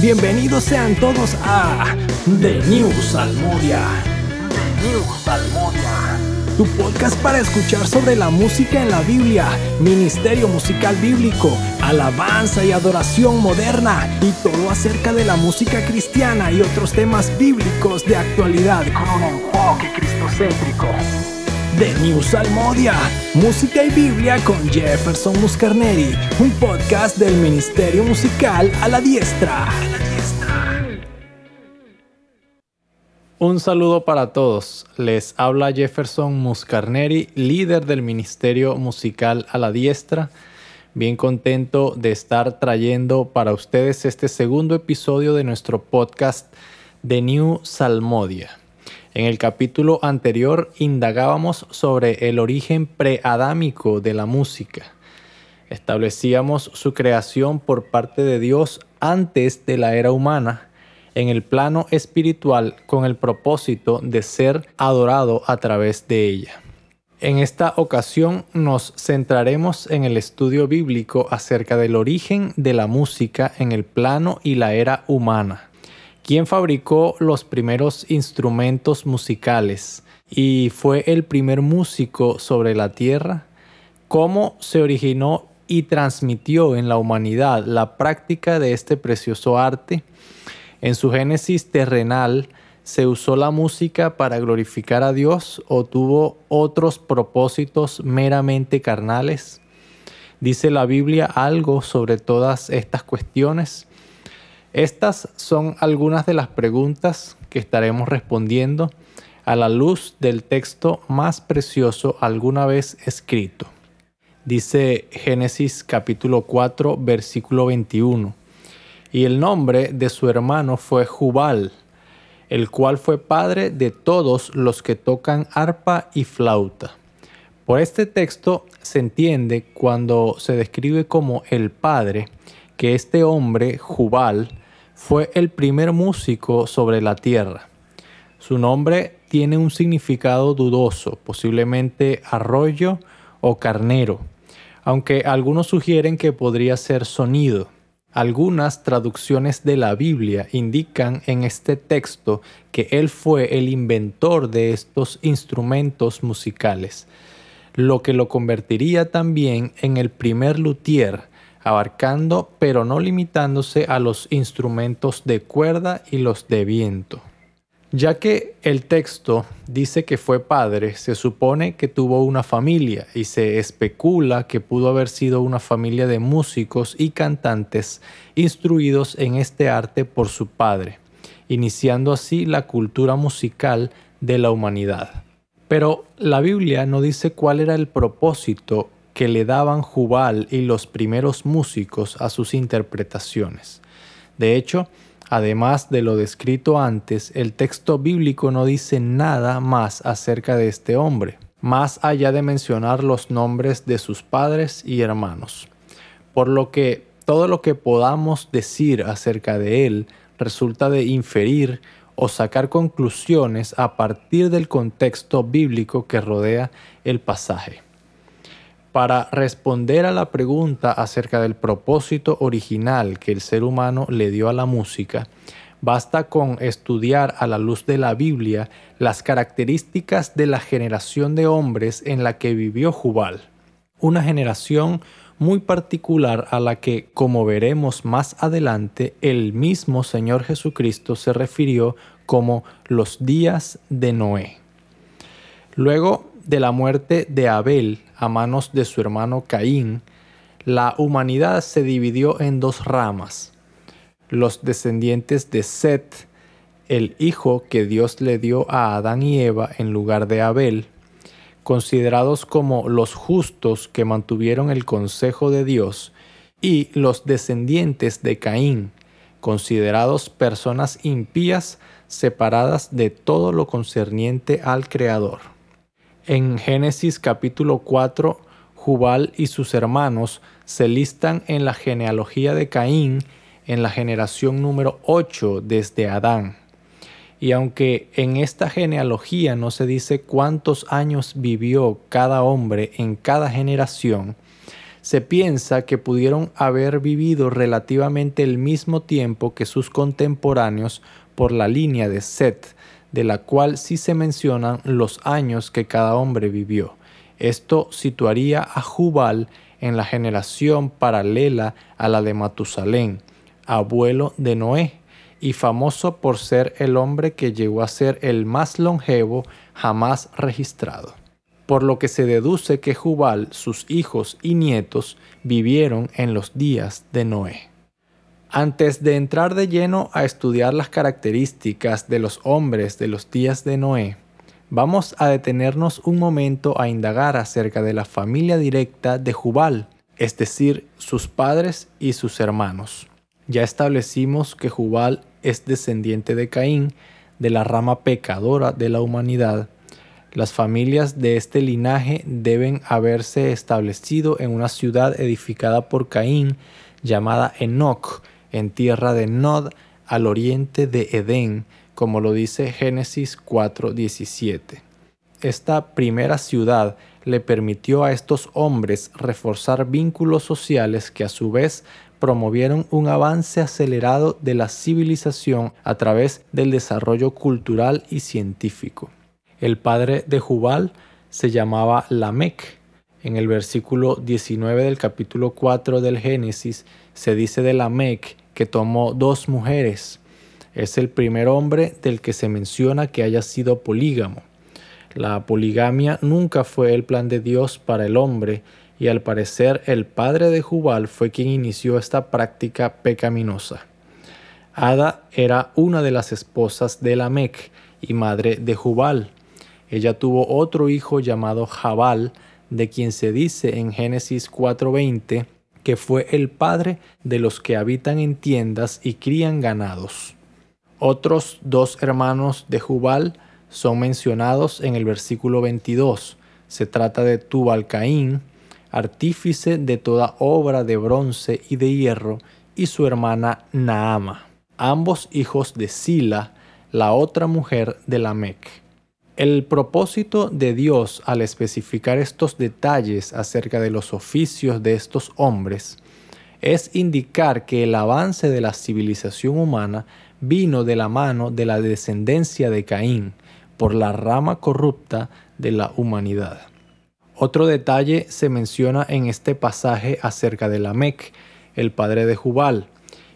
Bienvenidos sean todos a The News Salmodia. The News Salmodia. Tu podcast para escuchar sobre la música en la Biblia, ministerio musical bíblico, alabanza y adoración moderna y todo acerca de la música cristiana y otros temas bíblicos de actualidad con un enfoque cristocéntrico. The News Salmodia, música y Biblia con Jefferson Muscarneri, un podcast del Ministerio Musical a la Diestra. Un saludo para todos. Les habla Jefferson Muscarneri, líder del Ministerio Musical a la Diestra. Bien contento de estar trayendo para ustedes este segundo episodio de nuestro podcast The New Salmodia. En el capítulo anterior indagábamos sobre el origen preadámico de la música. Establecíamos su creación por parte de Dios antes de la era humana en el plano espiritual con el propósito de ser adorado a través de ella. En esta ocasión nos centraremos en el estudio bíblico acerca del origen de la música en el plano y la era humana. ¿Quién fabricó los primeros instrumentos musicales y fue el primer músico sobre la tierra? ¿Cómo se originó y transmitió en la humanidad la práctica de este precioso arte? En su génesis terrenal, ¿se usó la música para glorificar a Dios o tuvo otros propósitos meramente carnales? ¿Dice la Biblia algo sobre todas estas cuestiones? Estas son algunas de las preguntas que estaremos respondiendo a la luz del texto más precioso alguna vez escrito. Dice Génesis capítulo 4 versículo 21 y el nombre de su hermano fue Jubal, el cual fue padre de todos los que tocan arpa y flauta. Por este texto se entiende cuando se describe como el padre que este hombre, Jubal, fue el primer músico sobre la tierra. Su nombre tiene un significado dudoso, posiblemente arroyo o carnero, aunque algunos sugieren que podría ser sonido. Algunas traducciones de la Biblia indican en este texto que él fue el inventor de estos instrumentos musicales, lo que lo convertiría también en el primer luthier, abarcando pero no limitándose a los instrumentos de cuerda y los de viento. Ya que el texto dice que fue padre, se supone que tuvo una familia y se especula que pudo haber sido una familia de músicos y cantantes instruidos en este arte por su padre, iniciando así la cultura musical de la humanidad. Pero la Biblia no dice cuál era el propósito que le daban Jubal y los primeros músicos a sus interpretaciones. De hecho, Además de lo descrito antes, el texto bíblico no dice nada más acerca de este hombre, más allá de mencionar los nombres de sus padres y hermanos. Por lo que todo lo que podamos decir acerca de él resulta de inferir o sacar conclusiones a partir del contexto bíblico que rodea el pasaje. Para responder a la pregunta acerca del propósito original que el ser humano le dio a la música, basta con estudiar a la luz de la Biblia las características de la generación de hombres en la que vivió Jubal. Una generación muy particular a la que, como veremos más adelante, el mismo Señor Jesucristo se refirió como los días de Noé. Luego de la muerte de Abel a manos de su hermano Caín, la humanidad se dividió en dos ramas. Los descendientes de Set, el hijo que Dios le dio a Adán y Eva en lugar de Abel, considerados como los justos que mantuvieron el consejo de Dios, y los descendientes de Caín, considerados personas impías separadas de todo lo concerniente al Creador. En Génesis capítulo 4, Jubal y sus hermanos se listan en la genealogía de Caín en la generación número 8 desde Adán. Y aunque en esta genealogía no se dice cuántos años vivió cada hombre en cada generación, se piensa que pudieron haber vivido relativamente el mismo tiempo que sus contemporáneos por la línea de Seth, de la cual sí se mencionan los años que cada hombre vivió. Esto situaría a Jubal en la generación paralela a la de Matusalén, abuelo de Noé, y famoso por ser el hombre que llegó a ser el más longevo jamás registrado por lo que se deduce que Jubal, sus hijos y nietos vivieron en los días de Noé. Antes de entrar de lleno a estudiar las características de los hombres de los días de Noé, vamos a detenernos un momento a indagar acerca de la familia directa de Jubal, es decir, sus padres y sus hermanos. Ya establecimos que Jubal es descendiente de Caín, de la rama pecadora de la humanidad, las familias de este linaje deben haberse establecido en una ciudad edificada por Caín llamada Enoch, en tierra de Nod, al oriente de Edén, como lo dice Génesis 4:17. Esta primera ciudad le permitió a estos hombres reforzar vínculos sociales que a su vez promovieron un avance acelerado de la civilización a través del desarrollo cultural y científico. El padre de Jubal se llamaba Lamec. En el versículo 19 del capítulo 4 del Génesis se dice de Lamec que tomó dos mujeres. Es el primer hombre del que se menciona que haya sido polígamo. La poligamia nunca fue el plan de Dios para el hombre y al parecer el padre de Jubal fue quien inició esta práctica pecaminosa. Ada era una de las esposas de Lamec y madre de Jubal. Ella tuvo otro hijo llamado Jabal, de quien se dice en Génesis 4:20 que fue el padre de los que habitan en tiendas y crían ganados. Otros dos hermanos de Jubal son mencionados en el versículo 22. Se trata de Tubal Caín, artífice de toda obra de bronce y de hierro, y su hermana Naama, ambos hijos de Sila, la otra mujer de Lamec. El propósito de Dios al especificar estos detalles acerca de los oficios de estos hombres es indicar que el avance de la civilización humana vino de la mano de la descendencia de Caín por la rama corrupta de la humanidad. Otro detalle se menciona en este pasaje acerca de Lamec, el padre de Jubal,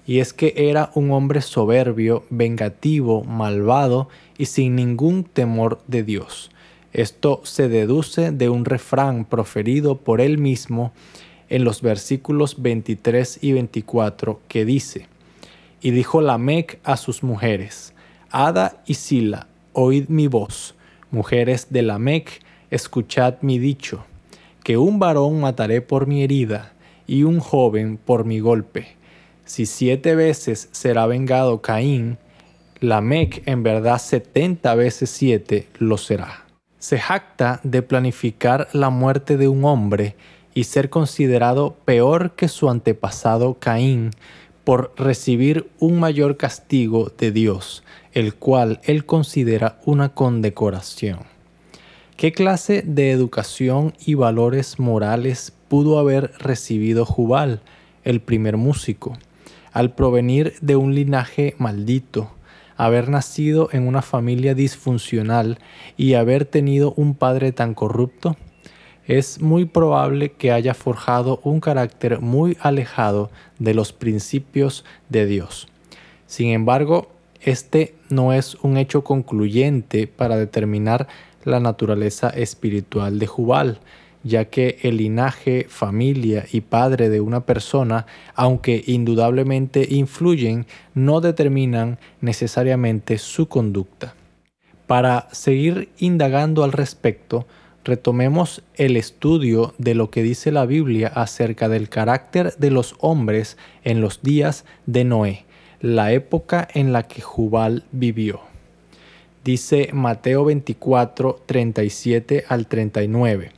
y es que era un hombre soberbio, vengativo, malvado y sin ningún temor de Dios. Esto se deduce de un refrán proferido por él mismo en los versículos 23 y 24 que dice, Y dijo Lamec a sus mujeres, Ada y Sila, oíd mi voz, mujeres de Lamec, escuchad mi dicho, que un varón mataré por mi herida y un joven por mi golpe si siete veces será vengado Caín, Lamec en verdad setenta veces siete lo será. Se jacta de planificar la muerte de un hombre y ser considerado peor que su antepasado Caín por recibir un mayor castigo de Dios, el cual él considera una condecoración. ¿Qué clase de educación y valores morales pudo haber recibido Jubal, el primer músico? Al provenir de un linaje maldito, haber nacido en una familia disfuncional y haber tenido un padre tan corrupto? Es muy probable que haya forjado un carácter muy alejado de los principios de Dios. Sin embargo, este no es un hecho concluyente para determinar la naturaleza espiritual de Jubal, ya que el linaje, familia y padre de una persona, aunque indudablemente influyen, no determinan necesariamente su conducta. Para seguir indagando al respecto, retomemos el estudio de lo que dice la Biblia acerca del carácter de los hombres en los días de Noé, la época en la que Jubal vivió. Dice Mateo 24, 37 al 39.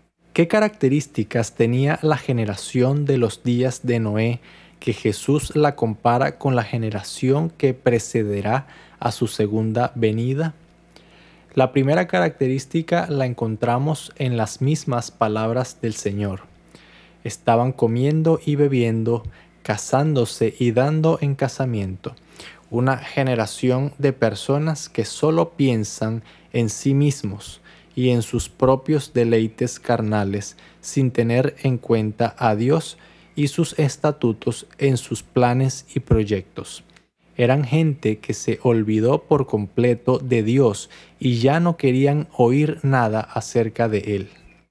¿Qué características tenía la generación de los días de Noé que Jesús la compara con la generación que precederá a su segunda venida? La primera característica la encontramos en las mismas palabras del Señor. Estaban comiendo y bebiendo, casándose y dando en casamiento. Una generación de personas que solo piensan en sí mismos y en sus propios deleites carnales sin tener en cuenta a Dios y sus estatutos en sus planes y proyectos eran gente que se olvidó por completo de Dios y ya no querían oír nada acerca de Él.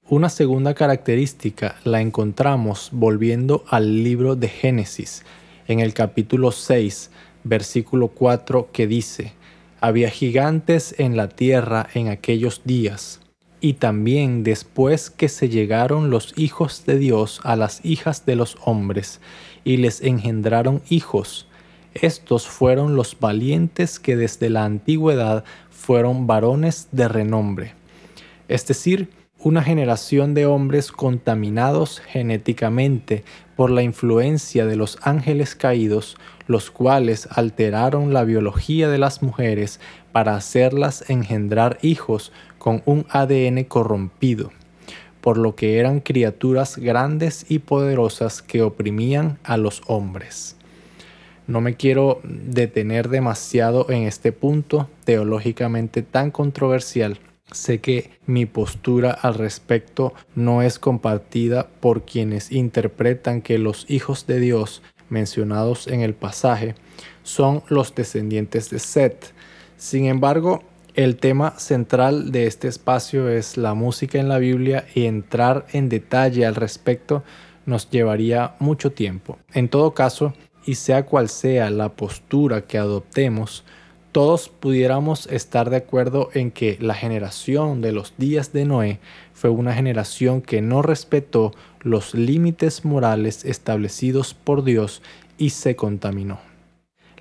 Una segunda característica la encontramos volviendo al libro de Génesis, en el capítulo 6, versículo 4, que dice, Había gigantes en la tierra en aquellos días, y también después que se llegaron los hijos de Dios a las hijas de los hombres, y les engendraron hijos, estos fueron los valientes que desde la antigüedad fueron varones de renombre, es decir, una generación de hombres contaminados genéticamente por la influencia de los ángeles caídos, los cuales alteraron la biología de las mujeres para hacerlas engendrar hijos con un ADN corrompido, por lo que eran criaturas grandes y poderosas que oprimían a los hombres. No me quiero detener demasiado en este punto teológicamente tan controversial. Sé que mi postura al respecto no es compartida por quienes interpretan que los hijos de Dios mencionados en el pasaje son los descendientes de Set. Sin embargo, el tema central de este espacio es la música en la Biblia y entrar en detalle al respecto nos llevaría mucho tiempo. En todo caso, y sea cual sea la postura que adoptemos, todos pudiéramos estar de acuerdo en que la generación de los días de Noé fue una generación que no respetó los límites morales establecidos por Dios y se contaminó.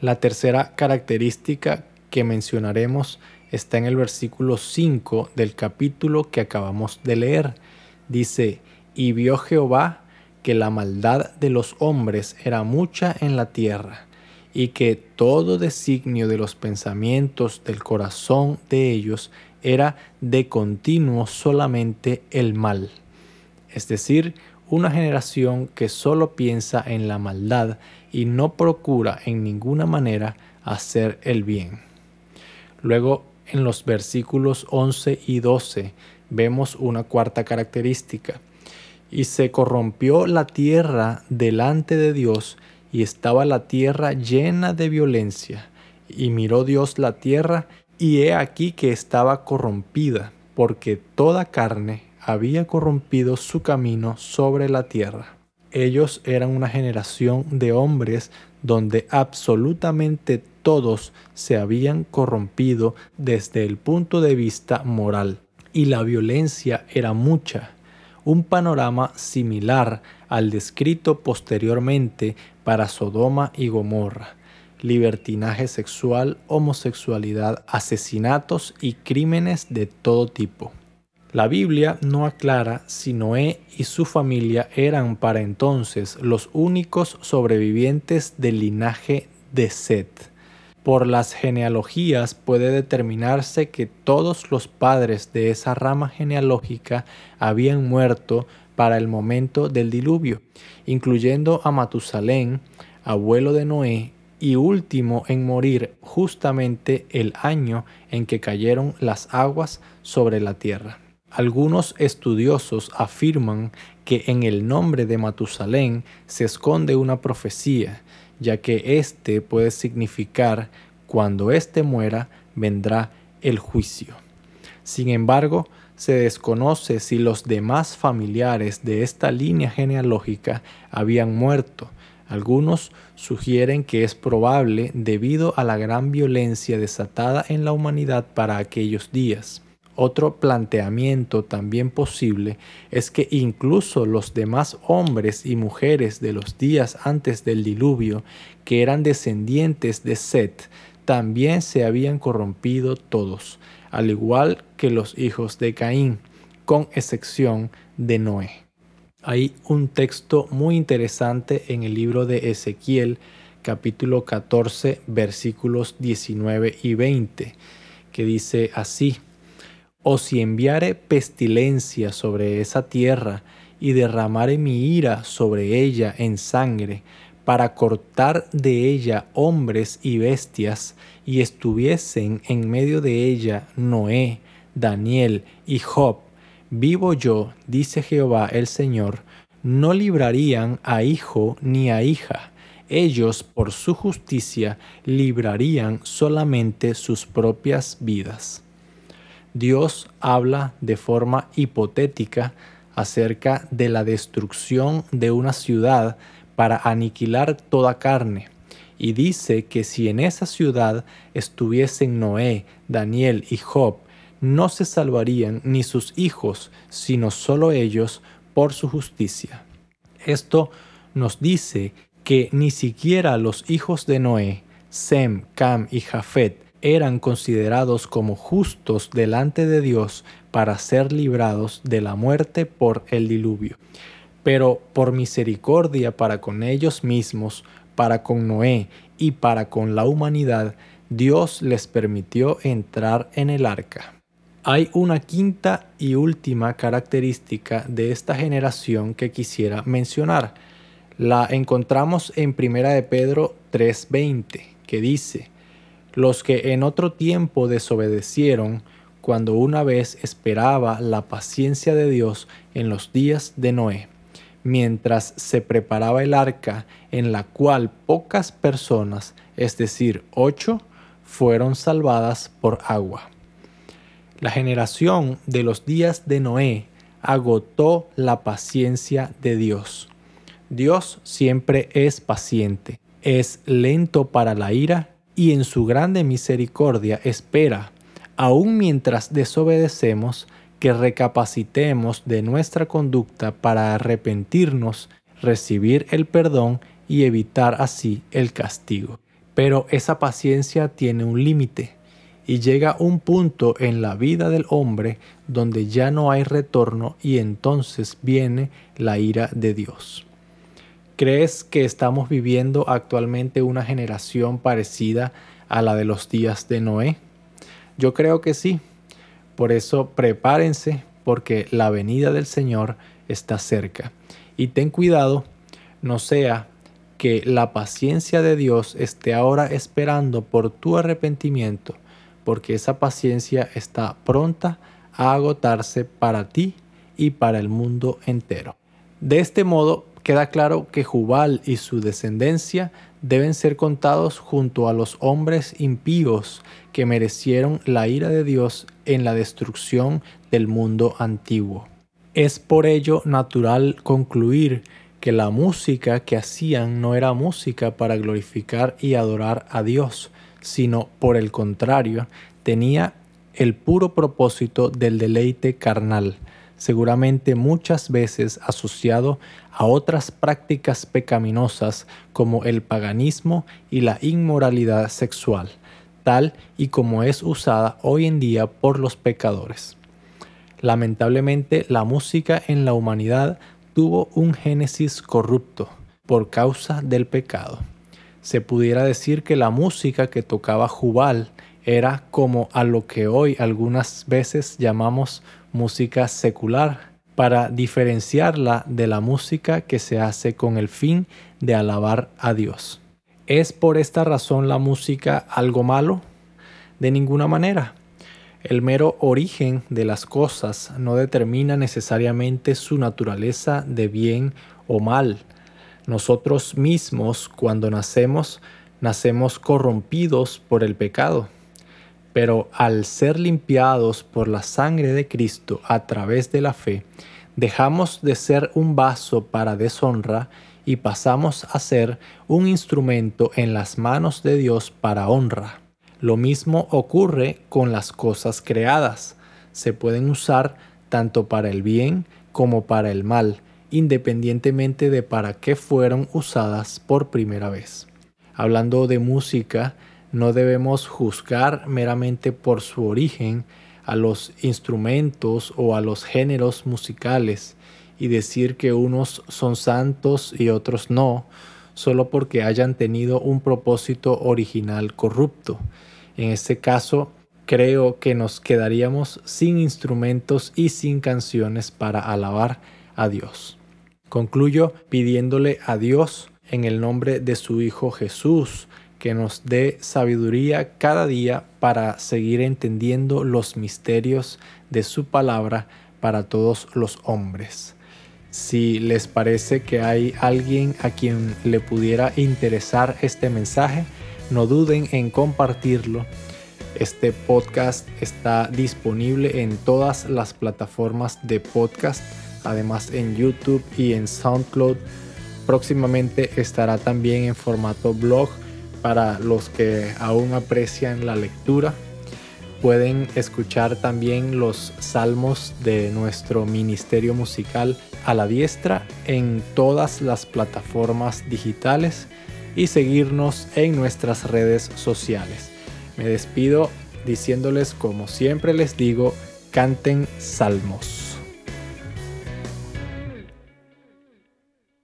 La tercera característica que mencionaremos está en el versículo 5 del capítulo que acabamos de leer. Dice, y vio Jehová que la maldad de los hombres era mucha en la tierra, y que todo designio de los pensamientos del corazón de ellos era de continuo solamente el mal. Es decir, una generación que solo piensa en la maldad y no procura en ninguna manera hacer el bien. Luego, en los versículos 11 y 12, vemos una cuarta característica, y se corrompió la tierra delante de Dios, y estaba la tierra llena de violencia. Y miró Dios la tierra, y he aquí que estaba corrompida, porque toda carne había corrompido su camino sobre la tierra. Ellos eran una generación de hombres donde absolutamente todos se habían corrompido desde el punto de vista moral, y la violencia era mucha un panorama similar al descrito posteriormente para Sodoma y Gomorra, libertinaje sexual, homosexualidad, asesinatos y crímenes de todo tipo. La Biblia no aclara si Noé y su familia eran para entonces los únicos sobrevivientes del linaje de Set. Por las genealogías puede determinarse que todos los padres de esa rama genealógica habían muerto para el momento del diluvio, incluyendo a Matusalén, abuelo de Noé, y último en morir justamente el año en que cayeron las aguas sobre la tierra. Algunos estudiosos afirman que en el nombre de Matusalén se esconde una profecía, ya que éste puede significar cuando éste muera vendrá el juicio. Sin embargo, se desconoce si los demás familiares de esta línea genealógica habían muerto. Algunos sugieren que es probable debido a la gran violencia desatada en la humanidad para aquellos días. Otro planteamiento también posible es que incluso los demás hombres y mujeres de los días antes del diluvio, que eran descendientes de Set, también se habían corrompido todos, al igual que los hijos de Caín, con excepción de Noé. Hay un texto muy interesante en el libro de Ezequiel, capítulo 14, versículos 19 y 20, que dice así, o si enviare pestilencia sobre esa tierra y derramare mi ira sobre ella en sangre, para cortar de ella hombres y bestias, y estuviesen en medio de ella Noé, Daniel y Job, vivo yo, dice Jehová el Señor, no librarían a hijo ni a hija, ellos por su justicia librarían solamente sus propias vidas. Dios habla de forma hipotética acerca de la destrucción de una ciudad para aniquilar toda carne, y dice que si en esa ciudad estuviesen Noé, Daniel y Job, no se salvarían ni sus hijos, sino solo ellos por su justicia. Esto nos dice que ni siquiera los hijos de Noé, Sem, Cam y Jafet, eran considerados como justos delante de Dios para ser librados de la muerte por el diluvio. Pero por misericordia para con ellos mismos, para con Noé y para con la humanidad, Dios les permitió entrar en el arca. Hay una quinta y última característica de esta generación que quisiera mencionar. La encontramos en 1 de Pedro 3:20, que dice, los que en otro tiempo desobedecieron, cuando una vez esperaba la paciencia de Dios en los días de Noé, mientras se preparaba el arca en la cual pocas personas, es decir, ocho, fueron salvadas por agua. La generación de los días de Noé agotó la paciencia de Dios. Dios siempre es paciente, es lento para la ira y en su grande misericordia espera, aun mientras desobedecemos, que recapacitemos de nuestra conducta para arrepentirnos, recibir el perdón y evitar así el castigo. Pero esa paciencia tiene un límite y llega un punto en la vida del hombre donde ya no hay retorno y entonces viene la ira de Dios. ¿Crees que estamos viviendo actualmente una generación parecida a la de los días de Noé? Yo creo que sí. Por eso prepárense porque la venida del Señor está cerca. Y ten cuidado, no sea que la paciencia de Dios esté ahora esperando por tu arrepentimiento, porque esa paciencia está pronta a agotarse para ti y para el mundo entero. De este modo, queda claro que Jubal y su descendencia deben ser contados junto a los hombres impíos que merecieron la ira de Dios en la destrucción del mundo antiguo. Es por ello natural concluir que la música que hacían no era música para glorificar y adorar a Dios, sino por el contrario, tenía el puro propósito del deleite carnal, seguramente muchas veces asociado a otras prácticas pecaminosas como el paganismo y la inmoralidad sexual, tal y como es usada hoy en día por los pecadores. Lamentablemente, la música en la humanidad tuvo un génesis corrupto por causa del pecado. Se pudiera decir que la música que tocaba Jubal era como a lo que hoy algunas veces llamamos música secular, para diferenciarla de la música que se hace con el fin de alabar a Dios. ¿Es por esta razón la música algo malo? De ninguna manera. El mero origen de las cosas no determina necesariamente su naturaleza de bien o mal. Nosotros mismos, cuando nacemos, nacemos corrompidos por el pecado pero al ser limpiados por la sangre de Cristo a través de la fe, dejamos de ser un vaso para deshonra y pasamos a ser un instrumento en las manos de Dios para honra. Lo mismo ocurre con las cosas creadas. se pueden usar tanto para el bien como para el mal, independientemente de para qué fueron usadas por primera vez. Hablando de música, no debemos juzgar meramente por su origen a los instrumentos o a los géneros musicales y decir que unos son santos y otros no, solo porque hayan tenido un propósito original corrupto. En este caso, creo que nos quedaríamos sin instrumentos y sin canciones para alabar a Dios. Concluyo pidiéndole a Dios en el nombre de su Hijo Jesús que nos dé sabiduría cada día para seguir entendiendo los misterios de su palabra para todos los hombres. Si les parece que hay alguien a quien le pudiera interesar este mensaje, no duden en compartirlo. Este podcast está disponible en todas las plataformas de podcast, además en YouTube y en SoundCloud. Próximamente estará también en formato blog para los que aún aprecian la lectura. Pueden escuchar también los salmos de nuestro ministerio musical a la diestra en todas las plataformas digitales y seguirnos en nuestras redes sociales. Me despido diciéndoles como siempre les digo, canten salmos.